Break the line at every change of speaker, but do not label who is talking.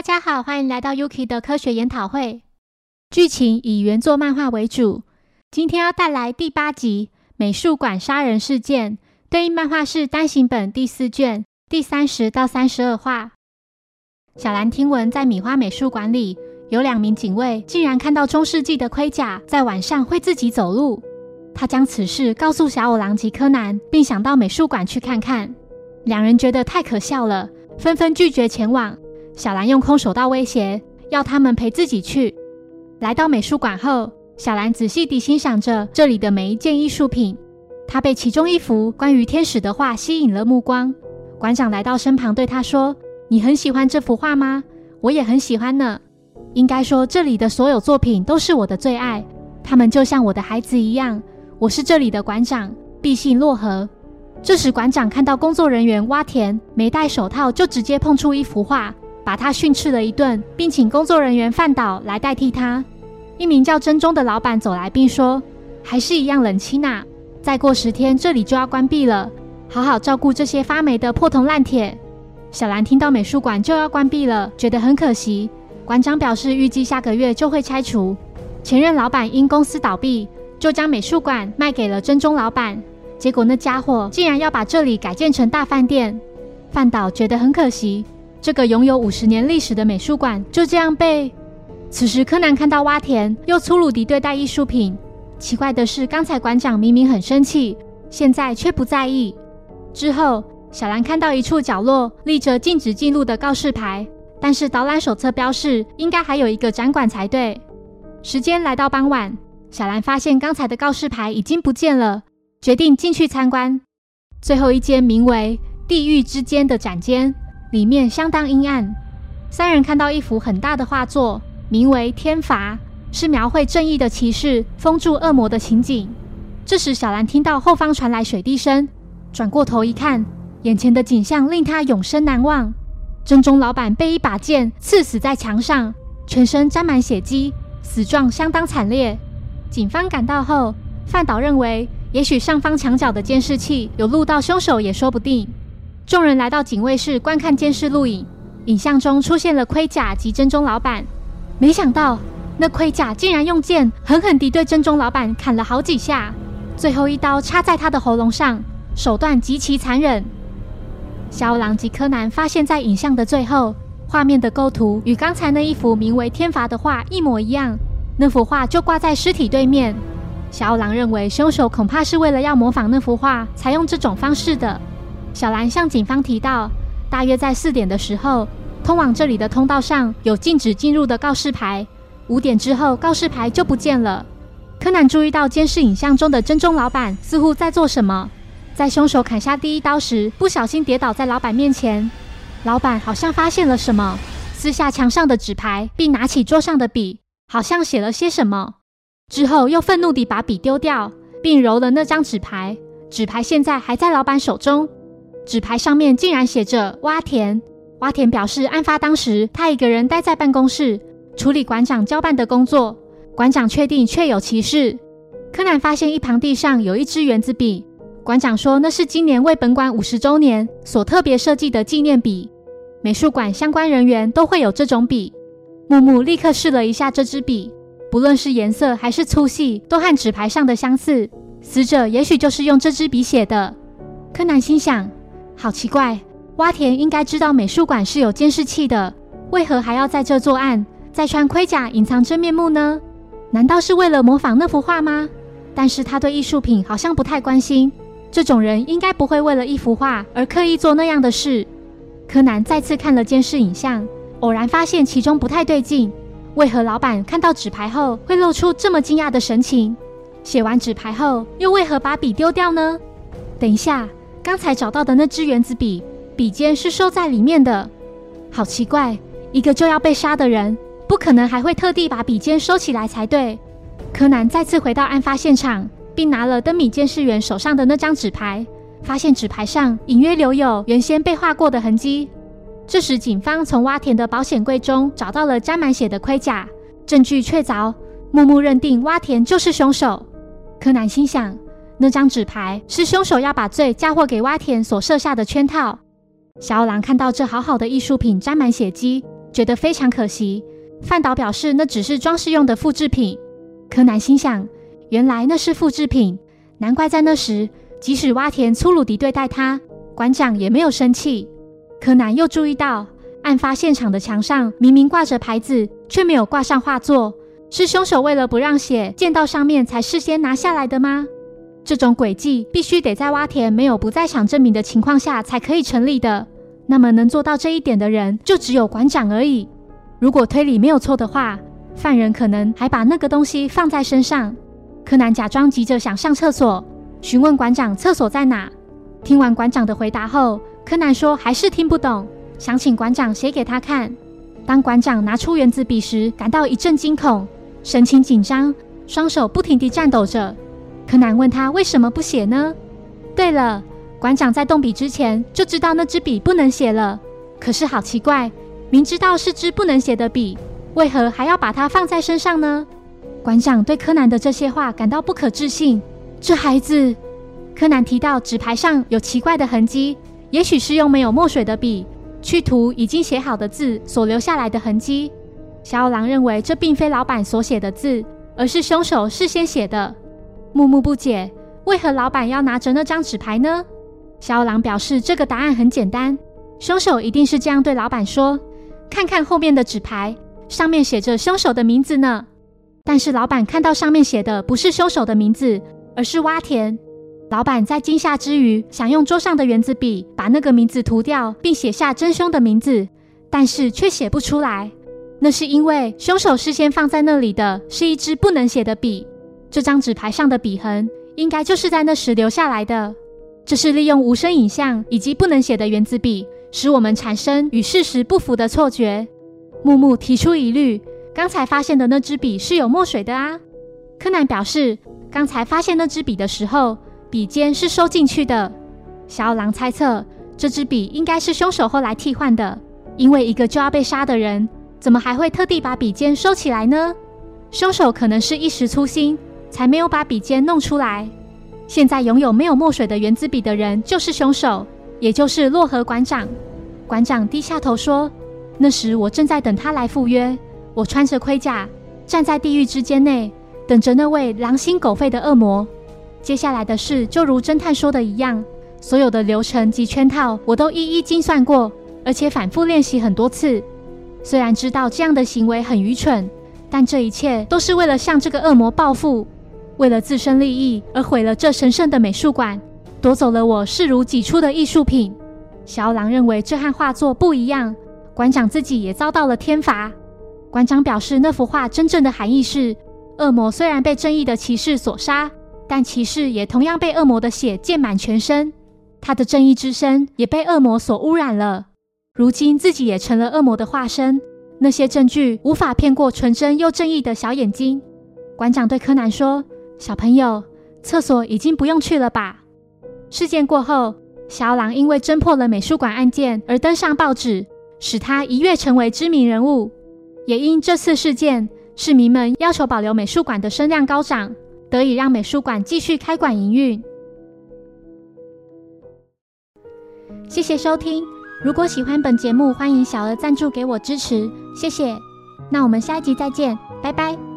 大家好，欢迎来到 Yuki 的科学研讨会。剧情以原作漫画为主。今天要带来第八集《美术馆杀人事件》，对应漫画是单行本第四卷第三十到三十二话。小兰听闻在米花美术馆里有两名警卫，竟然看到中世纪的盔甲在晚上会自己走路。他将此事告诉小五郎及柯南，并想到美术馆去看看。两人觉得太可笑了，纷纷拒绝前往。小兰用空手道威胁，要他们陪自己去。来到美术馆后，小兰仔细地欣赏着这里的每一件艺术品。她被其中一幅关于天使的画吸引了目光。馆长来到身旁，对她说：“你很喜欢这幅画吗？我也很喜欢呢。应该说，这里的所有作品都是我的最爱。他们就像我的孩子一样。我是这里的馆长，毕姓洛河。”这时，馆长看到工作人员挖田没戴手套，就直接碰触一幅画，把他训斥了一顿，并请工作人员范岛来代替他。一名叫真中的老板走来，并说：“还是一样冷清呐，再过十天这里就要关闭了，好好照顾这些发霉的破铜烂铁。”小兰听到美术馆就要关闭了，觉得很可惜。馆长表示，预计下个月就会拆除。前任老板因公司倒闭，就将美术馆卖给了真中老板。结果那家伙竟然要把这里改建成大饭店，范岛觉得很可惜。这个拥有五十年历史的美术馆就这样被……此时柯南看到洼田又粗鲁地对待艺术品。奇怪的是，刚才馆长明明很生气，现在却不在意。之后，小兰看到一处角落立着禁止进入的告示牌，但是导览手册标示应该还有一个展馆才对。时间来到傍晚，小兰发现刚才的告示牌已经不见了。决定进去参观最后一间名为“地狱之间”的展间，里面相当阴暗。三人看到一幅很大的画作，名为《天罚》，是描绘正义的骑士封住恶魔的情景。这时，小兰听到后方传来水滴声，转过头一看，眼前的景象令她永生难忘。真中老板被一把剑刺死在墙上，全身沾满血迹，死状相当惨烈。警方赶到后，范岛认为。也许上方墙角的监视器有录到凶手也说不定。众人来到警卫室观看监视录影，影像中出现了盔甲及真中老板。没想到那盔甲竟然用剑狠狠地对真中老板砍了好几下，最后一刀插在他的喉咙上，手段极其残忍。小狼及柯南发现，在影像的最后，画面的构图与刚才那一幅名为《天罚》的画一模一样，那幅画就挂在尸体对面。小狼认为，凶手恐怕是为了要模仿那幅画，才用这种方式的。小兰向警方提到，大约在四点的时候，通往这里的通道上有禁止进入的告示牌。五点之后，告示牌就不见了。柯南注意到监视影像中的真中老板似乎在做什么，在凶手砍下第一刀时，不小心跌倒在老板面前。老板好像发现了什么，撕下墙上的纸牌，并拿起桌上的笔，好像写了些什么。之后又愤怒地把笔丢掉，并揉了那张纸牌。纸牌现在还在老板手中。纸牌上面竟然写着“洼田”。洼田表示，案发当时他一个人待在办公室处理馆长交办的工作。馆长确定确有其事。柯南发现一旁地上有一支圆珠笔。馆长说那是今年为本馆五十周年所特别设计的纪念笔。美术馆相关人员都会有这种笔。木木立刻试了一下这支笔。不论是颜色还是粗细，都和纸牌上的相似。死者也许就是用这支笔写的。柯南心想：好奇怪，挖田应该知道美术馆是有监视器的，为何还要在这作案，再穿盔甲隐藏真面目呢？难道是为了模仿那幅画吗？但是他对艺术品好像不太关心。这种人应该不会为了一幅画而刻意做那样的事。柯南再次看了监视影像，偶然发现其中不太对劲。为何老板看到纸牌后会露出这么惊讶的神情？写完纸牌后又为何把笔丢掉呢？等一下，刚才找到的那支原子笔，笔尖是收在里面的。好奇怪，一个就要被杀的人，不可能还会特地把笔尖收起来才对。柯南再次回到案发现场，并拿了灯谜监视员手上的那张纸牌，发现纸牌上隐约留有原先被画过的痕迹。这时，警方从挖田的保险柜中找到了沾满血的盔甲，证据确凿。木木认定挖田就是凶手。柯南心想，那张纸牌是凶手要把罪嫁祸给蛙田所设下的圈套。小五郎看到这好好的艺术品沾满血迹，觉得非常可惜。范导表示那只是装饰用的复制品。柯南心想，原来那是复制品，难怪在那时，即使蛙田粗鲁地对待他，馆长也没有生气。柯南又注意到，案发现场的墙上明明挂着牌子，却没有挂上画作，是凶手为了不让血溅到上面，才事先拿下来的吗？这种诡计必须得在挖田没有不在场证明的情况下才可以成立的。那么能做到这一点的人，就只有馆长而已。如果推理没有错的话，犯人可能还把那个东西放在身上。柯南假装急着想上厕所，询问馆长厕所在哪。听完馆长的回答后，柯南说还是听不懂，想请馆长写给他看。当馆长拿出原子笔时，感到一阵惊恐，神情紧张，双手不停地颤抖着。柯南问他为什么不写呢？对了，馆长在动笔之前就知道那支笔不能写了，可是好奇怪。明知道是支不能写的笔，为何还要把它放在身上呢？馆长对柯南的这些话感到不可置信。这孩子，柯南提到纸牌上有奇怪的痕迹，也许是用没有墨水的笔去涂已经写好的字所留下来的痕迹。小五郎认为这并非老板所写的字，而是凶手事先写的。木木不解，为何老板要拿着那张纸牌呢？小五郎表示，这个答案很简单，凶手一定是这样对老板说。看看后面的纸牌，上面写着凶手的名字呢。但是老板看到上面写的不是凶手的名字，而是洼田。老板在惊吓之余，想用桌上的圆子笔把那个名字涂掉，并写下真凶的名字，但是却写不出来。那是因为凶手事先放在那里的是一支不能写的笔，这张纸牌上的笔痕应该就是在那时留下来的。这是利用无声影像以及不能写的原子笔。使我们产生与事实不符的错觉。木木提出疑虑：刚才发现的那支笔是有墨水的啊？柯南表示，刚才发现那支笔的时候，笔尖是收进去的。小五郎猜测，这支笔应该是凶手后来替换的，因为一个就要被杀的人，怎么还会特地把笔尖收起来呢？凶手可能是一时粗心，才没有把笔尖弄出来。现在拥有没有墨水的圆珠笔的人，就是凶手。也就是洛河馆长，馆长低下头说：“那时我正在等他来赴约，我穿着盔甲站在地狱之间内，等着那位狼心狗肺的恶魔。接下来的事就如侦探说的一样，所有的流程及圈套我都一一精算过，而且反复练习很多次。虽然知道这样的行为很愚蠢，但这一切都是为了向这个恶魔报复，为了自身利益而毁了这神圣的美术馆。”夺走了我视如己出的艺术品。小狼认为这和画作不一样。馆长自己也遭到了天罚。馆长表示，那幅画真正的含义是：恶魔虽然被正义的骑士所杀，但骑士也同样被恶魔的血溅满全身。他的正义之身也被恶魔所污染了。如今自己也成了恶魔的化身。那些证据无法骗过纯真又正义的小眼睛。馆长对柯南说：“小朋友，厕所已经不用去了吧？”事件过后，小狼因为侦破了美术馆案件而登上报纸，使他一跃成为知名人物。也因这次事件，市民们要求保留美术馆的声量高涨，得以让美术馆继续开馆营运。谢谢收听，如果喜欢本节目，欢迎小额赞助给我支持，谢谢。那我们下一集再见，拜拜。